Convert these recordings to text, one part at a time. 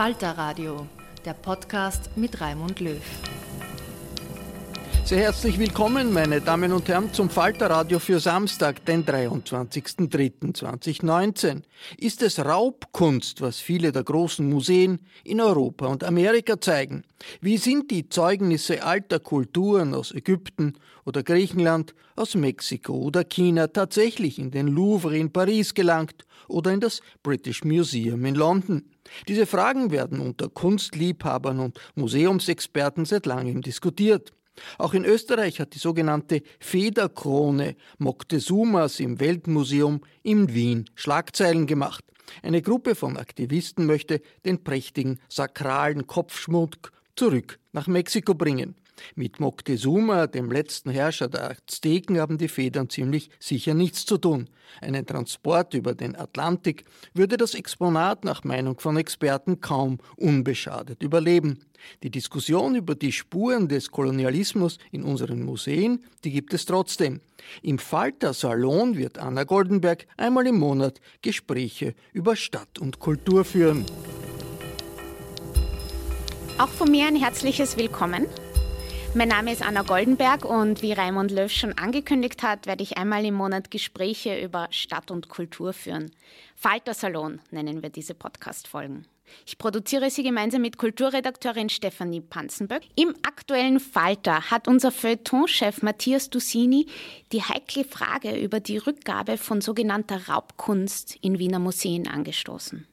Falter Radio, der Podcast mit Raimund Löw. Sehr herzlich willkommen, meine Damen und Herren, zum Falterradio für Samstag, den 23.03.2019. Ist es Raubkunst, was viele der großen Museen in Europa und Amerika zeigen? Wie sind die Zeugnisse alter Kulturen aus Ägypten oder Griechenland, aus Mexiko oder China tatsächlich in den Louvre in Paris gelangt oder in das British Museum in London? Diese Fragen werden unter Kunstliebhabern und Museumsexperten seit langem diskutiert. Auch in Österreich hat die sogenannte Federkrone Moctezumas im Weltmuseum in Wien Schlagzeilen gemacht. Eine Gruppe von Aktivisten möchte den prächtigen sakralen Kopfschmuck zurück nach Mexiko bringen. Mit Moctezuma, dem letzten Herrscher der Azteken, haben die Federn ziemlich sicher nichts zu tun. Einen Transport über den Atlantik würde das Exponat nach Meinung von Experten kaum unbeschadet überleben. Die Diskussion über die Spuren des Kolonialismus in unseren Museen, die gibt es trotzdem. Im Falter Salon wird Anna Goldenberg einmal im Monat Gespräche über Stadt und Kultur führen. Auch von mir ein herzliches Willkommen. Mein Name ist Anna Goldenberg und wie Raimund Löw schon angekündigt hat, werde ich einmal im Monat Gespräche über Stadt und Kultur führen. Falter Salon nennen wir diese Podcast-Folgen. Ich produziere sie gemeinsam mit Kulturredakteurin Stefanie Panzenböck. Im aktuellen Falter hat unser Feuilleton-Chef Matthias Dussini die heikle Frage über die Rückgabe von sogenannter Raubkunst in Wiener Museen angestoßen.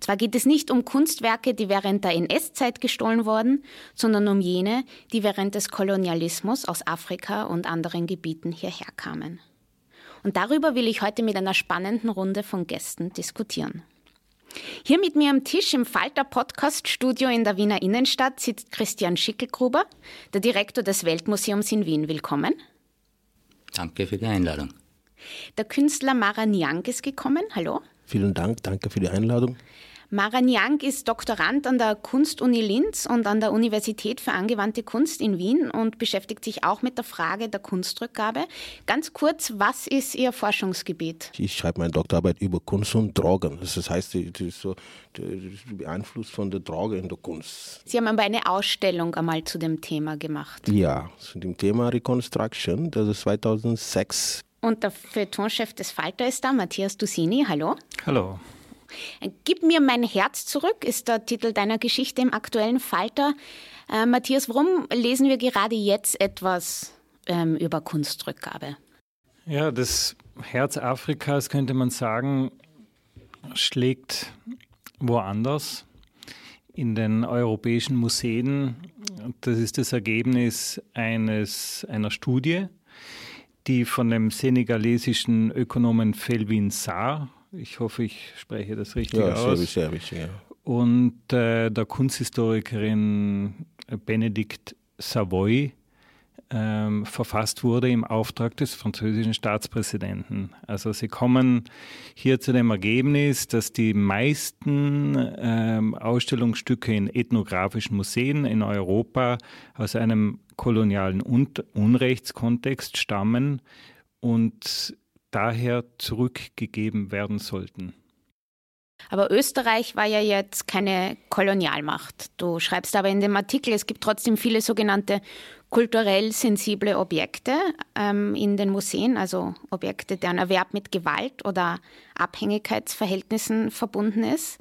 Zwar geht es nicht um Kunstwerke, die während der NS-Zeit gestohlen wurden, sondern um jene, die während des Kolonialismus aus Afrika und anderen Gebieten hierher kamen. Und darüber will ich heute mit einer spannenden Runde von Gästen diskutieren. Hier mit mir am Tisch im Falter Podcast Studio in der Wiener Innenstadt sitzt Christian Schickelgruber, der Direktor des Weltmuseums in Wien. Willkommen. Danke für die Einladung. Der Künstler Mara Niang ist gekommen. Hallo. Vielen Dank, danke für die Einladung. Mara Niang ist Doktorand an der Kunstuni Linz und an der Universität für angewandte Kunst in Wien und beschäftigt sich auch mit der Frage der Kunstrückgabe. Ganz kurz, was ist Ihr Forschungsgebiet? Ich schreibe meine Doktorarbeit über Kunst und Drogen. Das heißt, das ist so der Einfluss von der Droge in der Kunst. Sie haben aber eine Ausstellung einmal zu dem Thema gemacht. Ja, zu dem Thema Reconstruction, das ist 2006 und der Feuilletonchef des Falter ist da, Matthias Dussini. Hallo. Hallo. Gib mir mein Herz zurück, ist der Titel deiner Geschichte im aktuellen Falter. Äh, Matthias, warum lesen wir gerade jetzt etwas ähm, über Kunstrückgabe? Ja, das Herz Afrikas, könnte man sagen, schlägt woanders in den europäischen Museen. Das ist das Ergebnis eines, einer Studie, die von dem senegalesischen Ökonomen Felvin Sarr, ich hoffe, ich spreche das richtig ja, aus, sehr, sehr, ja. und äh, der Kunsthistorikerin Benedikt Savoy ähm, verfasst wurde im Auftrag des französischen Staatspräsidenten. Also sie kommen hier zu dem Ergebnis, dass die meisten ähm, Ausstellungsstücke in ethnografischen Museen in Europa aus einem kolonialen Un Unrechtskontext stammen und daher zurückgegeben werden sollten. Aber Österreich war ja jetzt keine Kolonialmacht. Du schreibst aber in dem Artikel, es gibt trotzdem viele sogenannte kulturell sensible Objekte ähm, in den Museen, also Objekte, deren Erwerb mit Gewalt oder Abhängigkeitsverhältnissen verbunden ist.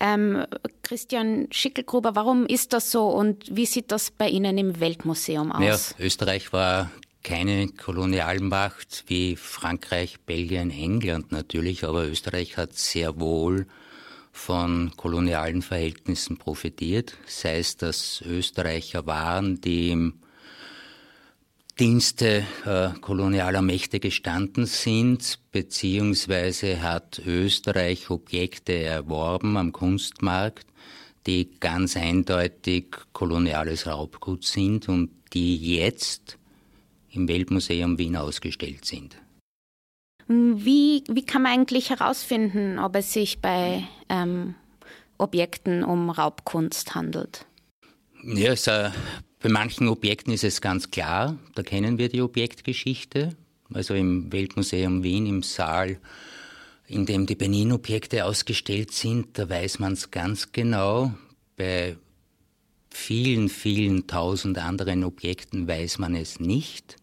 Ähm, Christian Schickelgruber, warum ist das so und wie sieht das bei Ihnen im Weltmuseum aus? Ja, Österreich war keine Kolonialmacht wie Frankreich, Belgien, England natürlich, aber Österreich hat sehr wohl von kolonialen Verhältnissen profitiert, sei es, dass Österreicher waren, die im Dienste äh, kolonialer Mächte gestanden sind, beziehungsweise hat Österreich Objekte erworben am Kunstmarkt, die ganz eindeutig koloniales Raubgut sind und die jetzt im Weltmuseum Wien ausgestellt sind. Wie, wie kann man eigentlich herausfinden, ob es sich bei ähm, Objekten um Raubkunst handelt? Ja, es, äh, bei manchen Objekten ist es ganz klar, da kennen wir die Objektgeschichte. Also im Weltmuseum Wien im Saal, in dem die Benin-Objekte ausgestellt sind, da weiß man es ganz genau. Bei vielen, vielen tausend anderen Objekten weiß man es nicht.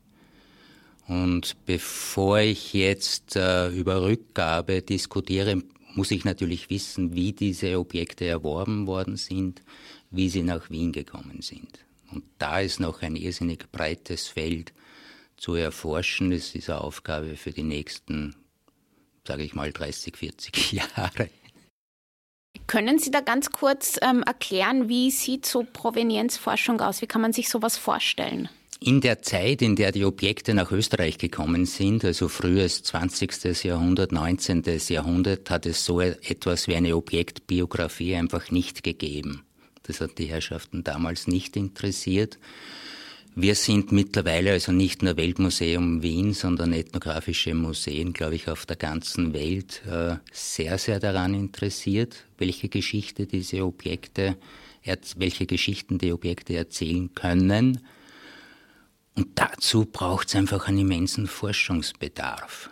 Und bevor ich jetzt äh, über Rückgabe diskutiere, muss ich natürlich wissen, wie diese Objekte erworben worden sind, wie sie nach Wien gekommen sind. Und da ist noch ein irrsinnig breites Feld zu erforschen. Das ist eine Aufgabe für die nächsten, sage ich mal, 30, 40 Jahre. Können Sie da ganz kurz ähm, erklären, wie sieht so Provenienzforschung aus? Wie kann man sich sowas vorstellen? In der Zeit, in der die Objekte nach Österreich gekommen sind, also frühes 20. Jahrhundert, 19. Jahrhundert, hat es so etwas wie eine Objektbiografie einfach nicht gegeben. Das hat die Herrschaften damals nicht interessiert. Wir sind mittlerweile also nicht nur Weltmuseum Wien, sondern ethnografische Museen, glaube ich, auf der ganzen Welt äh, sehr, sehr daran interessiert, welche Geschichte diese Objekte, welche Geschichten die Objekte erzählen können und dazu braucht es einfach einen immensen Forschungsbedarf.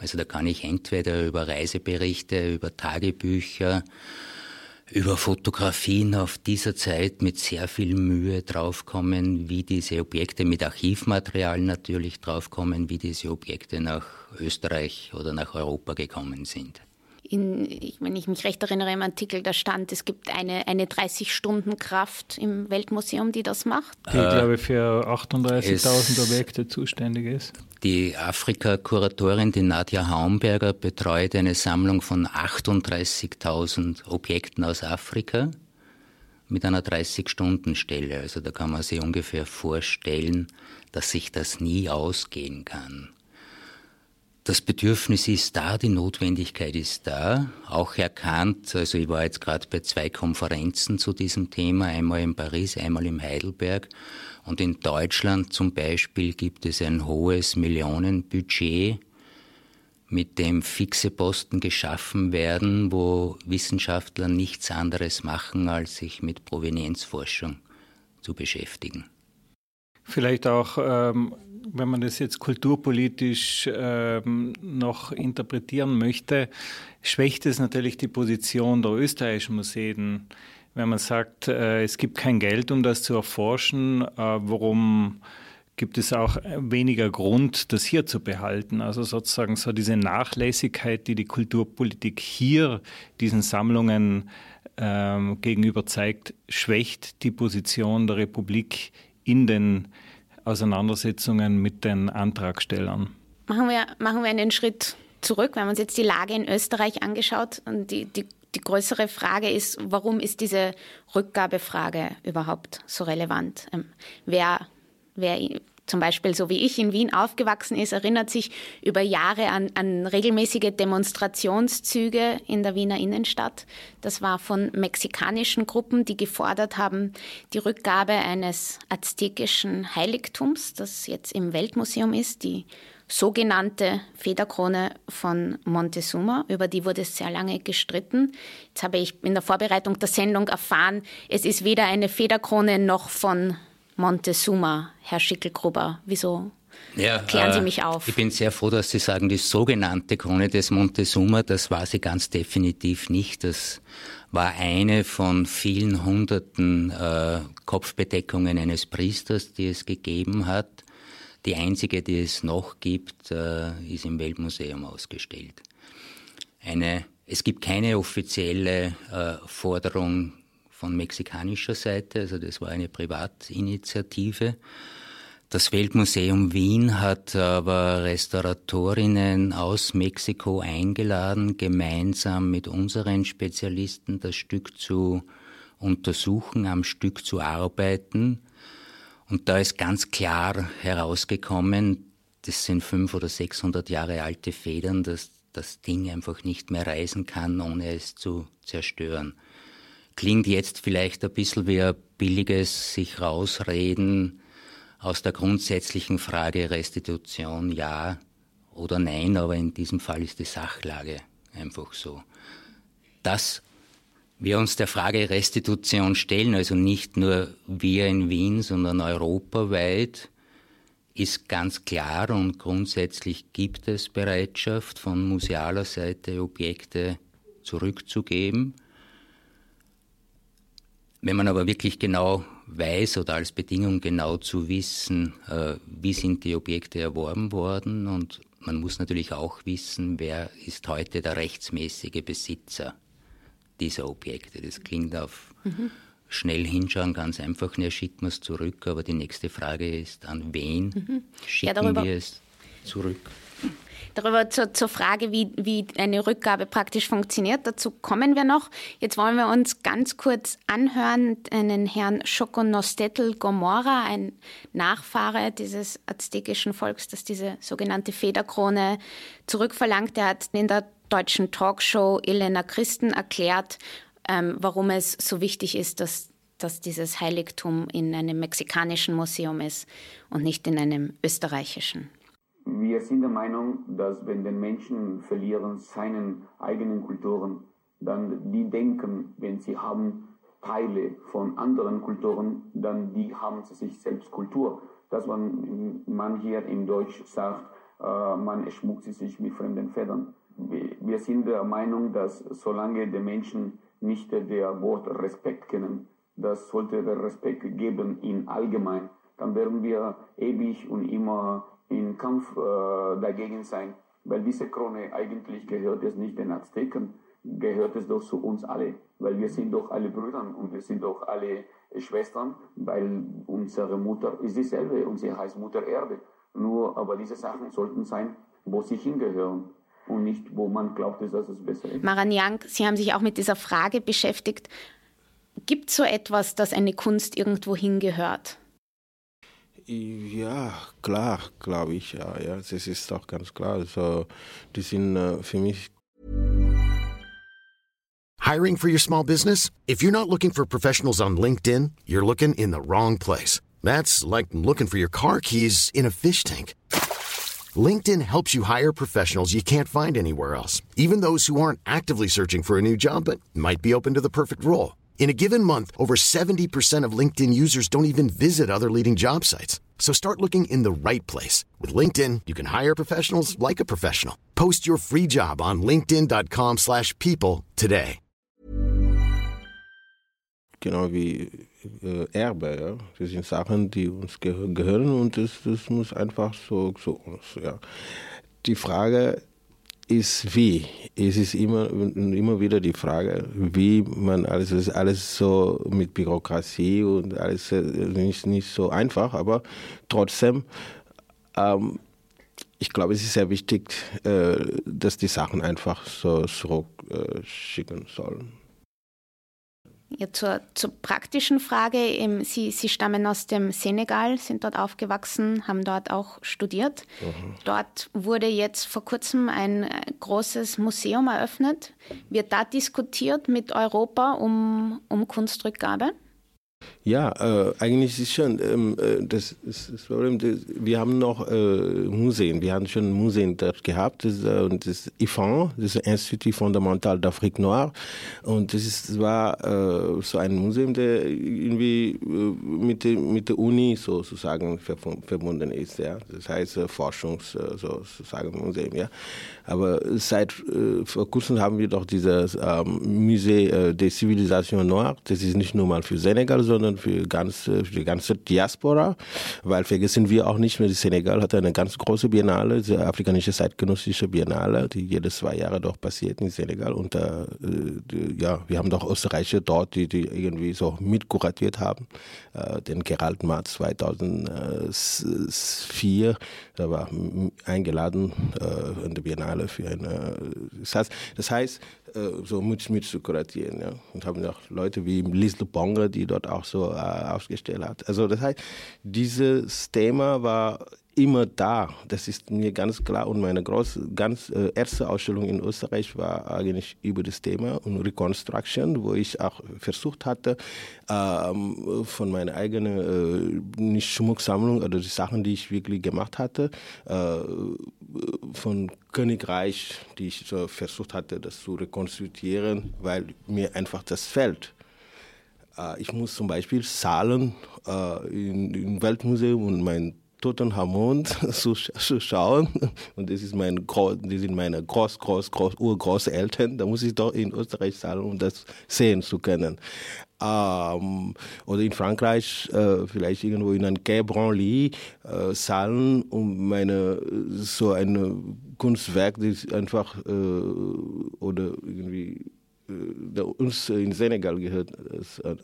Also da kann ich entweder über Reiseberichte, über Tagebücher, über Fotografien auf dieser Zeit mit sehr viel Mühe draufkommen, wie diese Objekte mit Archivmaterial natürlich draufkommen, wie diese Objekte nach Österreich oder nach Europa gekommen sind in, wenn ich mich recht erinnere, im Artikel, da stand, es gibt eine, eine 30-Stunden-Kraft im Weltmuseum, die das macht. Die, äh, glaube ich, für 38.000 Objekte zuständig ist. Die Afrika-Kuratorin, die Nadja Haumberger, betreut eine Sammlung von 38.000 Objekten aus Afrika mit einer 30-Stunden-Stelle. Also da kann man sich ungefähr vorstellen, dass sich das nie ausgehen kann. Das Bedürfnis ist da, die Notwendigkeit ist da, auch erkannt. Also ich war jetzt gerade bei zwei Konferenzen zu diesem Thema, einmal in Paris, einmal in Heidelberg. Und in Deutschland zum Beispiel gibt es ein hohes Millionenbudget, mit dem fixe Posten geschaffen werden, wo Wissenschaftler nichts anderes machen, als sich mit Provenienzforschung zu beschäftigen. Vielleicht auch ähm, wenn man das jetzt kulturpolitisch ähm, noch interpretieren möchte, schwächt es natürlich die Position der österreichischen Museen. Wenn man sagt, äh, es gibt kein Geld, um das zu erforschen, äh, warum gibt es auch weniger Grund, das hier zu behalten? Also sozusagen so diese Nachlässigkeit, die die Kulturpolitik hier diesen Sammlungen ähm, gegenüber zeigt, schwächt die Position der Republik in den Auseinandersetzungen mit den Antragstellern. Machen wir, machen wir einen Schritt zurück, wenn man uns jetzt die Lage in Österreich angeschaut. Und die, die, die größere Frage ist, warum ist diese Rückgabefrage überhaupt so relevant? Ähm, wer, wer zum Beispiel so wie ich in Wien aufgewachsen ist, erinnert sich über Jahre an, an regelmäßige Demonstrationszüge in der Wiener Innenstadt. Das war von mexikanischen Gruppen, die gefordert haben, die Rückgabe eines aztekischen Heiligtums, das jetzt im Weltmuseum ist, die sogenannte Federkrone von Montezuma. Über die wurde sehr lange gestritten. Jetzt habe ich in der Vorbereitung der Sendung erfahren, es ist weder eine Federkrone noch von Montezuma, Herr Schickelgruber. Wieso ja, Klären Sie äh, mich auf. Ich bin sehr froh, dass Sie sagen, die sogenannte Krone des Montezuma, das war sie ganz definitiv nicht. Das war eine von vielen hunderten äh, Kopfbedeckungen eines Priesters, die es gegeben hat. Die einzige, die es noch gibt, äh, ist im Weltmuseum ausgestellt. Eine, es gibt keine offizielle äh, Forderung von mexikanischer Seite, also das war eine Privatinitiative. Das Weltmuseum Wien hat aber Restauratorinnen aus Mexiko eingeladen, gemeinsam mit unseren Spezialisten das Stück zu untersuchen, am Stück zu arbeiten. Und da ist ganz klar herausgekommen, das sind 500 oder 600 Jahre alte Federn, dass das Ding einfach nicht mehr reisen kann, ohne es zu zerstören klingt jetzt vielleicht ein bisschen wie ein billiges sich rausreden aus der grundsätzlichen Frage Restitution ja oder nein, aber in diesem Fall ist die Sachlage einfach so. Dass wir uns der Frage Restitution stellen, also nicht nur wir in Wien, sondern europaweit, ist ganz klar und grundsätzlich gibt es Bereitschaft von musealer Seite Objekte zurückzugeben. Wenn man aber wirklich genau weiß oder als Bedingung genau zu wissen, äh, wie sind die Objekte erworben worden und man muss natürlich auch wissen, wer ist heute der rechtsmäßige Besitzer dieser Objekte. Das klingt auf mhm. schnell hinschauen ganz einfach, ne, schickt man es zurück, aber die nächste Frage ist, an wen mhm. schicken ja, wir es zurück? Darüber zur, zur Frage, wie, wie eine Rückgabe praktisch funktioniert, dazu kommen wir noch. Jetzt wollen wir uns ganz kurz anhören, einen Herrn Schokonostetl Gomorra, ein Nachfahre dieses aztekischen Volks, das diese sogenannte Federkrone zurückverlangt. Der hat in der deutschen Talkshow Elena Christen erklärt, ähm, warum es so wichtig ist, dass dass dieses Heiligtum in einem mexikanischen Museum ist und nicht in einem österreichischen. Wir sind der Meinung, dass wenn den Menschen verlieren seinen eigenen Kulturen, dann die denken, wenn sie haben Teile von anderen Kulturen, dann die haben sie sich selbst Kultur. Dass man, man hier in Deutsch sagt, äh, man schmuckt sich mit fremden Federn. Wir sind der Meinung, dass solange die Menschen nicht der Wort Respekt kennen, das sollte der Respekt geben in allgemein, dann werden wir ewig und immer in Kampf äh, dagegen sein, weil diese Krone eigentlich gehört es nicht den Azteken, gehört es doch zu uns alle, weil wir sind doch alle Brüder und wir sind doch alle Schwestern, weil unsere Mutter ist dieselbe und sie heißt Mutter Erde. Nur, aber diese Sachen sollten sein, wo sie hingehören und nicht, wo man glaubt, dass es besser ist. Maran Yang, Sie haben sich auch mit dieser Frage beschäftigt. Gibt es so etwas, dass eine Kunst irgendwo hingehört? Ja, klar, glaube ich, ja, ja, das ist ganz klar. Also, die sind uh, für mich. Hiring for your small business? If you're not looking for professionals on LinkedIn, you're looking in the wrong place. That's like looking for your car keys in a fish tank. LinkedIn helps you hire professionals you can't find anywhere else, even those who aren't actively searching for a new job but might be open to the perfect role. In a given month, over 70% of LinkedIn users don't even visit other leading job sites. So start looking in the right place. With LinkedIn, you can hire professionals like a professional. Post your free job on linkedin.com slash people today. Genau wie äh, Erbe, ja. Uh, das sind Sachen, die uns gehören und das, das muss einfach so, so ja. Die Frage ist wie. Es ist immer, immer wieder die Frage, wie man alles, alles so mit Bürokratie und alles äh, nicht, nicht so einfach, aber trotzdem, ähm, ich glaube, es ist sehr wichtig, äh, dass die Sachen einfach so zurückschicken äh, sollen. Ja, zur, zur praktischen Frage. Sie, Sie stammen aus dem Senegal, sind dort aufgewachsen, haben dort auch studiert. Mhm. Dort wurde jetzt vor kurzem ein äh, großes Museum eröffnet. Wird da diskutiert mit Europa um, um Kunstrückgabe? Ja, äh, eigentlich ist schon, ähm, äh, das ist das Problem, das, wir haben noch äh, Museen, wir haben schon Museen dort gehabt, das, äh, das IFAN, das Institut Fondamental d'Afrique Noire. Und das, ist, das war äh, so ein Museum, der irgendwie äh, mit, der, mit der Uni sozusagen verbunden ist, ja, das heißt äh, Forschungs, sozusagen Museum, ja, aber seit vor kurzem haben wir doch dieses ähm, Musée des Civilisations Noires, das ist nicht nur mal für Senegal, sondern für, ganz, für die ganze Diaspora, weil vergessen wir auch nicht mehr, Senegal hat eine ganz große Biennale, die afrikanische zeitgenössische Biennale, die jedes zwei Jahre doch passiert in Senegal und äh, die, ja, wir haben doch Österreicher dort, die, die irgendwie so mitkuratiert haben, äh, den Gerald Marz 2004, da war eingeladen äh, in der Biennale für eine, das heißt, das heißt äh, so mit, mit zu kuratieren. Ja. Und haben auch Leute wie Liz Bonge, die dort auch so äh, ausgestellt hat. Also das heißt, dieses Thema war immer da. Das ist mir ganz klar. Und meine große, ganz äh, erste Ausstellung in Österreich war eigentlich über das Thema und Reconstruction, wo ich auch versucht hatte, ähm, von meiner eigenen äh, nicht Schmucksammlung oder die Sachen, die ich wirklich gemacht hatte, äh, von Königreich, die ich so versucht hatte, das zu rekonstruieren, weil mir einfach das fällt. Äh, ich muss zum Beispiel Zahlen äh, im Weltmuseum und mein Tutankhamon zu, zu schauen. Und das, ist mein, das sind meine Groß, Groß, Groß, Urgroßeltern. Da muss ich doch in Österreich sein, um das sehen zu können. Ähm, oder in Frankreich äh, vielleicht irgendwo in ein Quai Branly äh, Saalen, um meine so ein Kunstwerk, das einfach äh, oder irgendwie äh, uns in Senegal gehört,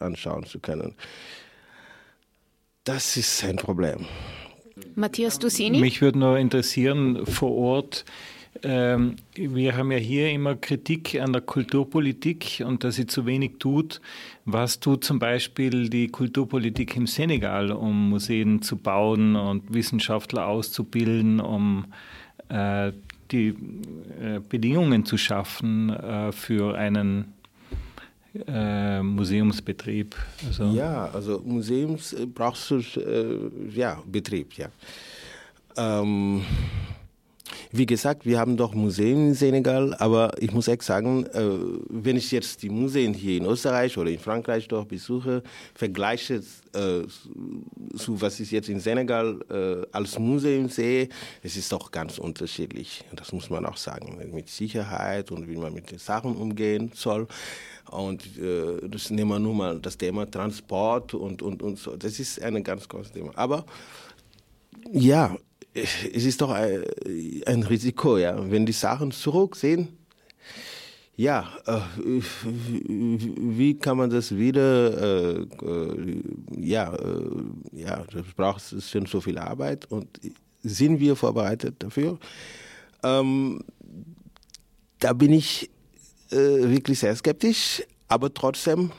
anschauen zu können. Das ist ein Problem. Matthias Dusini? Mich würde nur interessieren, vor Ort, ähm, wir haben ja hier immer Kritik an der Kulturpolitik und dass sie zu wenig tut. Was tut zum Beispiel die Kulturpolitik im Senegal, um Museen zu bauen und Wissenschaftler auszubilden, um äh, die äh, Bedingungen zu schaffen äh, für einen äh, Museumsbetrieb. Also ja, also Museums äh, brauchst du äh, ja Betrieb, ja. Ähm, wie gesagt, wir haben doch Museen in Senegal, aber ich muss echt sagen, äh, wenn ich jetzt die Museen hier in Österreich oder in Frankreich doch besuche, vergleiche äh, zu was ich jetzt in Senegal äh, als Museum sehe, es ist doch ganz unterschiedlich. Das muss man auch sagen, mit Sicherheit und wie man mit den Sachen umgehen soll. Und äh, das nehmen wir nur mal das Thema Transport und, und, und so. Das ist ein ganz großes Thema. Aber ja, es ist doch ein, ein Risiko, ja. Wenn die Sachen zurücksehen, ja, äh, wie kann man das wieder, äh, äh, ja, äh, ja, das braucht schon so viel Arbeit und sind wir vorbereitet dafür? Ähm, da bin ich äh, wirklich sehr skeptisch, aber trotzdem,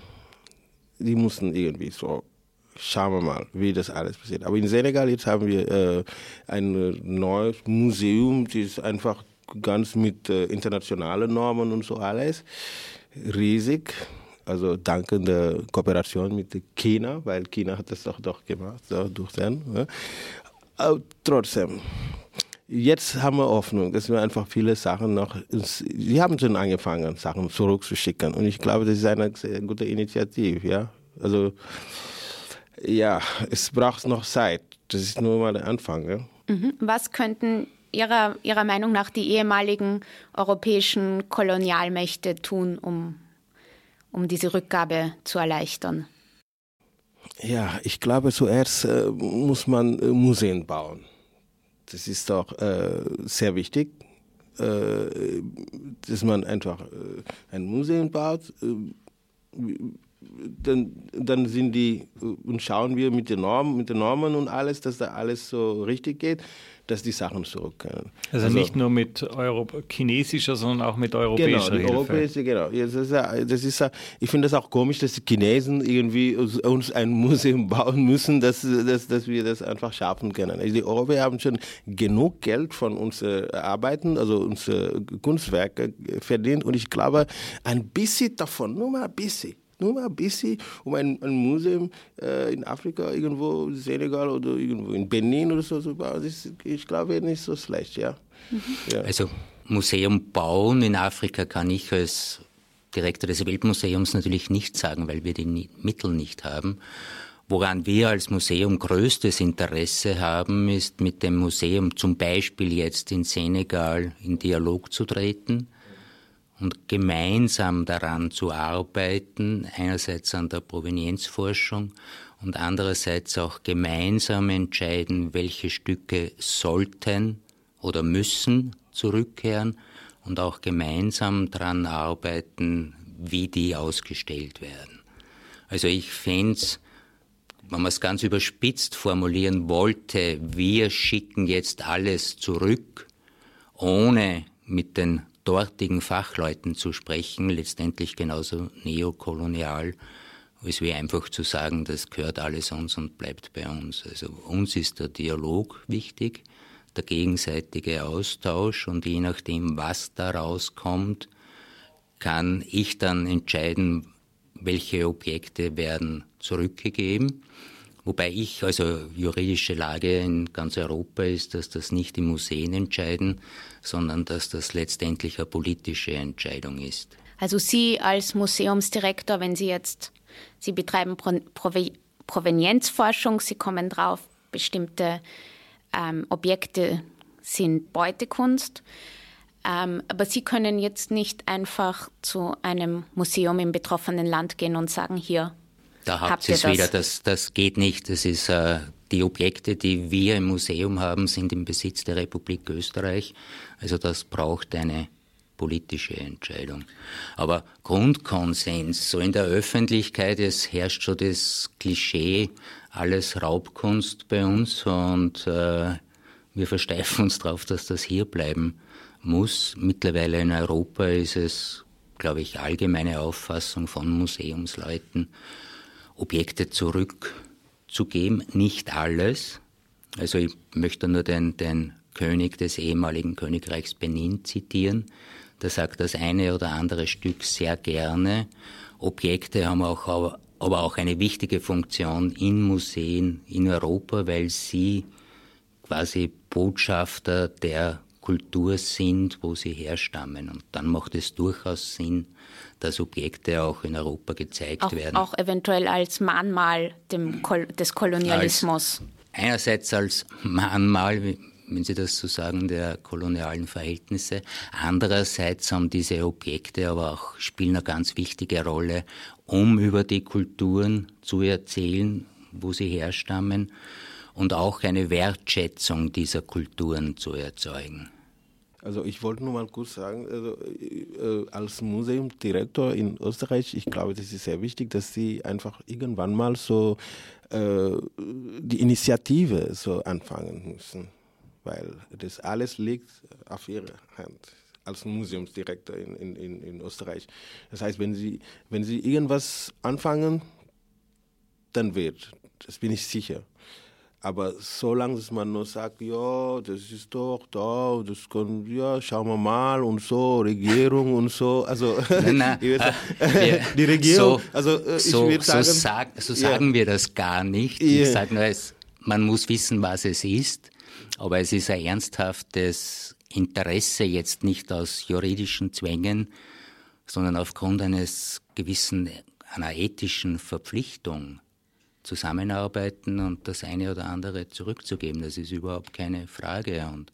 die mussten irgendwie so schauen wir mal, wie das alles passiert. Aber in Senegal jetzt haben wir äh, ein neues Museum, das ist einfach ganz mit äh, internationalen Normen und so alles. Riesig. Also dank der Kooperation mit China, weil China hat das auch doch gemacht, so durch den. Ja. Aber trotzdem, jetzt haben wir Hoffnung, dass wir einfach viele Sachen noch, sie haben schon angefangen, Sachen zurückzuschicken. Und ich glaube, das ist eine sehr gute Initiative, ja. Also, ja, es braucht noch Zeit. Das ist nur mal der Anfang. Ja? Mhm. Was könnten Ihrer, Ihrer Meinung nach die ehemaligen europäischen Kolonialmächte tun, um, um diese Rückgabe zu erleichtern? Ja, ich glaube, zuerst äh, muss man äh, Museen bauen. Das ist doch äh, sehr wichtig, äh, dass man einfach äh, ein Museum baut. Äh, dann, dann sind die und schauen wir mit den Normen, mit den Normen und alles, dass da alles so richtig geht dass die Sachen zurückkehren. Also, also nicht nur mit Euro chinesischer, sondern auch mit europäischer genau, Hilfe. Europäische, genau. Das ist, das ist, ich finde das auch komisch, dass die Chinesen irgendwie uns ein Museum bauen müssen, dass, dass, dass wir das einfach schaffen können. Also die Europäer haben schon genug Geld von unseren Arbeiten, also unsere Kunstwerke verdient und ich glaube, ein bisschen davon, nur mal ein bisschen, nur mal ein bisschen, um ein, ein Museum äh, in Afrika, irgendwo Senegal oder irgendwo in Benin oder so zu bauen, ist, ich glaube, nicht so schlecht, ja. Mhm. ja. Also Museum bauen in Afrika kann ich als Direktor des Weltmuseums natürlich nicht sagen, weil wir die Mittel nicht haben. Woran wir als Museum größtes Interesse haben, ist mit dem Museum zum Beispiel jetzt in Senegal in Dialog zu treten und gemeinsam daran zu arbeiten, einerseits an der Provenienzforschung und andererseits auch gemeinsam entscheiden, welche Stücke sollten oder müssen zurückkehren und auch gemeinsam daran arbeiten, wie die ausgestellt werden. Also ich fände wenn man es ganz überspitzt formulieren wollte, wir schicken jetzt alles zurück, ohne mit den dortigen Fachleuten zu sprechen, letztendlich genauso neokolonial, als wie einfach zu sagen, das gehört alles uns und bleibt bei uns. Also uns ist der Dialog wichtig, der gegenseitige Austausch und je nachdem, was da rauskommt, kann ich dann entscheiden, welche Objekte werden zurückgegeben. Wobei ich, also juridische Lage in ganz Europa ist, dass das nicht die Museen entscheiden, sondern dass das letztendlich eine politische Entscheidung ist. Also Sie als Museumsdirektor, wenn Sie jetzt, Sie betreiben Pro Provenienzforschung, Sie kommen drauf, bestimmte ähm, Objekte sind Beutekunst. Ähm, aber Sie können jetzt nicht einfach zu einem Museum im betroffenen Land gehen und sagen, hier, da habt ihr es wieder, das, das geht nicht. Das ist, äh, die Objekte, die wir im Museum haben, sind im Besitz der Republik Österreich. Also das braucht eine politische Entscheidung. Aber Grundkonsens, so in der Öffentlichkeit, es herrscht schon das Klischee, alles Raubkunst bei uns und äh, wir versteifen uns darauf, dass das hier bleiben muss. Mittlerweile in Europa ist es, glaube ich, allgemeine Auffassung von Museumsleuten, Objekte zurückzugeben. Nicht alles. Also ich möchte nur den, den König des ehemaligen Königreichs Benin zitieren. Der sagt das eine oder andere Stück sehr gerne. Objekte haben auch, aber auch eine wichtige Funktion in Museen in Europa, weil sie quasi Botschafter der Kultur sind, wo sie herstammen. Und dann macht es durchaus Sinn, dass Objekte auch in Europa gezeigt auch, werden. Auch eventuell als Mahnmal Kol des Kolonialismus. Als, einerseits als Mahnmal, wenn Sie das so sagen, der kolonialen Verhältnisse. Andererseits haben diese Objekte aber auch, spielen eine ganz wichtige Rolle, um über die Kulturen zu erzählen, wo sie herstammen und auch eine Wertschätzung dieser Kulturen zu erzeugen. Also ich wollte nur mal kurz sagen, also, äh, als Museumdirektor in Österreich, ich glaube, das ist sehr wichtig, dass Sie einfach irgendwann mal so äh, die Initiative so anfangen müssen, weil das alles liegt auf Ihrer Hand als Museumsdirektor in, in, in Österreich. Das heißt, wenn Sie, wenn Sie irgendwas anfangen, dann wird, das bin ich sicher. Aber solange man nur sagt, ja, das ist doch da, das kann, ja, schauen wir mal und so, Regierung und so, also nein, nein, äh, die Regierung, so, also äh, ich so, würde sagen, so, sag, so ja. sagen wir das gar nicht. Ja. Ich sage nur, es, man muss wissen, was es ist, aber es ist ein ernsthaftes Interesse jetzt nicht aus juridischen Zwängen, sondern aufgrund eines gewissen, einer ethischen Verpflichtung zusammenarbeiten und das eine oder andere zurückzugeben. Das ist überhaupt keine Frage. Und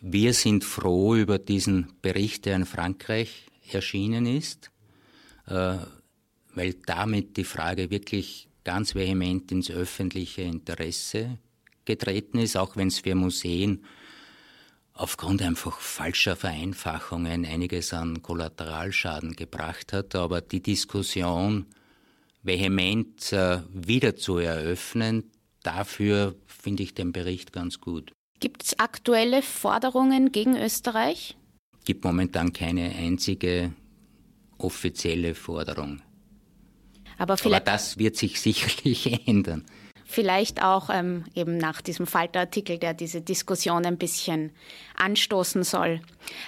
wir sind froh über diesen Bericht, der in Frankreich erschienen ist, äh, weil damit die Frage wirklich ganz vehement ins öffentliche Interesse getreten ist, auch wenn es für Museen aufgrund einfach falscher Vereinfachungen einiges an Kollateralschaden gebracht hat. Aber die Diskussion vehement äh, wieder zu eröffnen. Dafür finde ich den Bericht ganz gut. Gibt es aktuelle Forderungen gegen Österreich? Gibt momentan keine einzige offizielle Forderung. Aber, Aber das wird sich sicherlich ändern. Vielleicht auch ähm, eben nach diesem Falterartikel, der diese Diskussion ein bisschen anstoßen soll.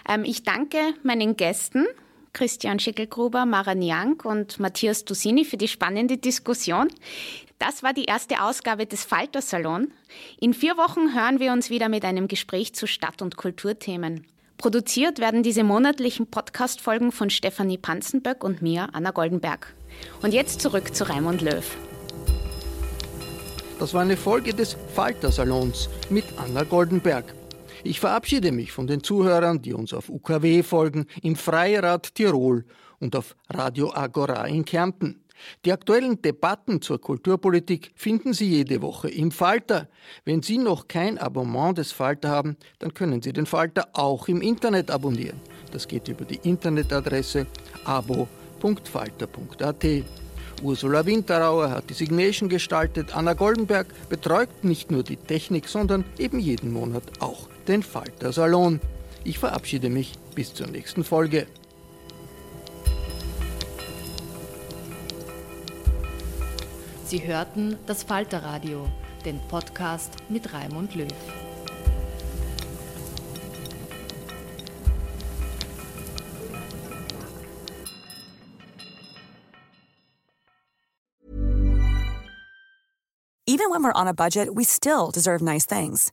Ähm, ich danke meinen Gästen, Christian Schickelgruber, Mara Niank und Matthias Dusini für die spannende Diskussion. Das war die erste Ausgabe des Falter Salon. In vier Wochen hören wir uns wieder mit einem Gespräch zu Stadt- und Kulturthemen. Produziert werden diese monatlichen Podcast-Folgen von Stefanie Panzenböck und mir, Anna Goldenberg. Und jetzt zurück zu Raimund Löw. Das war eine Folge des Falter-Salons mit Anna Goldenberg. Ich verabschiede mich von den Zuhörern, die uns auf UKW folgen, im Freirad Tirol und auf Radio Agora in Kärnten. Die aktuellen Debatten zur Kulturpolitik finden Sie jede Woche im Falter. Wenn Sie noch kein Abonnement des Falter haben, dann können Sie den Falter auch im Internet abonnieren. Das geht über die Internetadresse abo.falter.at. Ursula Winterauer hat die Signation gestaltet, Anna Goldenberg betreut nicht nur die Technik, sondern eben jeden Monat auch den Falter Salon. Ich verabschiede mich bis zur nächsten Folge. Sie hörten das Falterradio, den Podcast mit Raimund Löw. Even when we're on a budget, we still deserve nice things.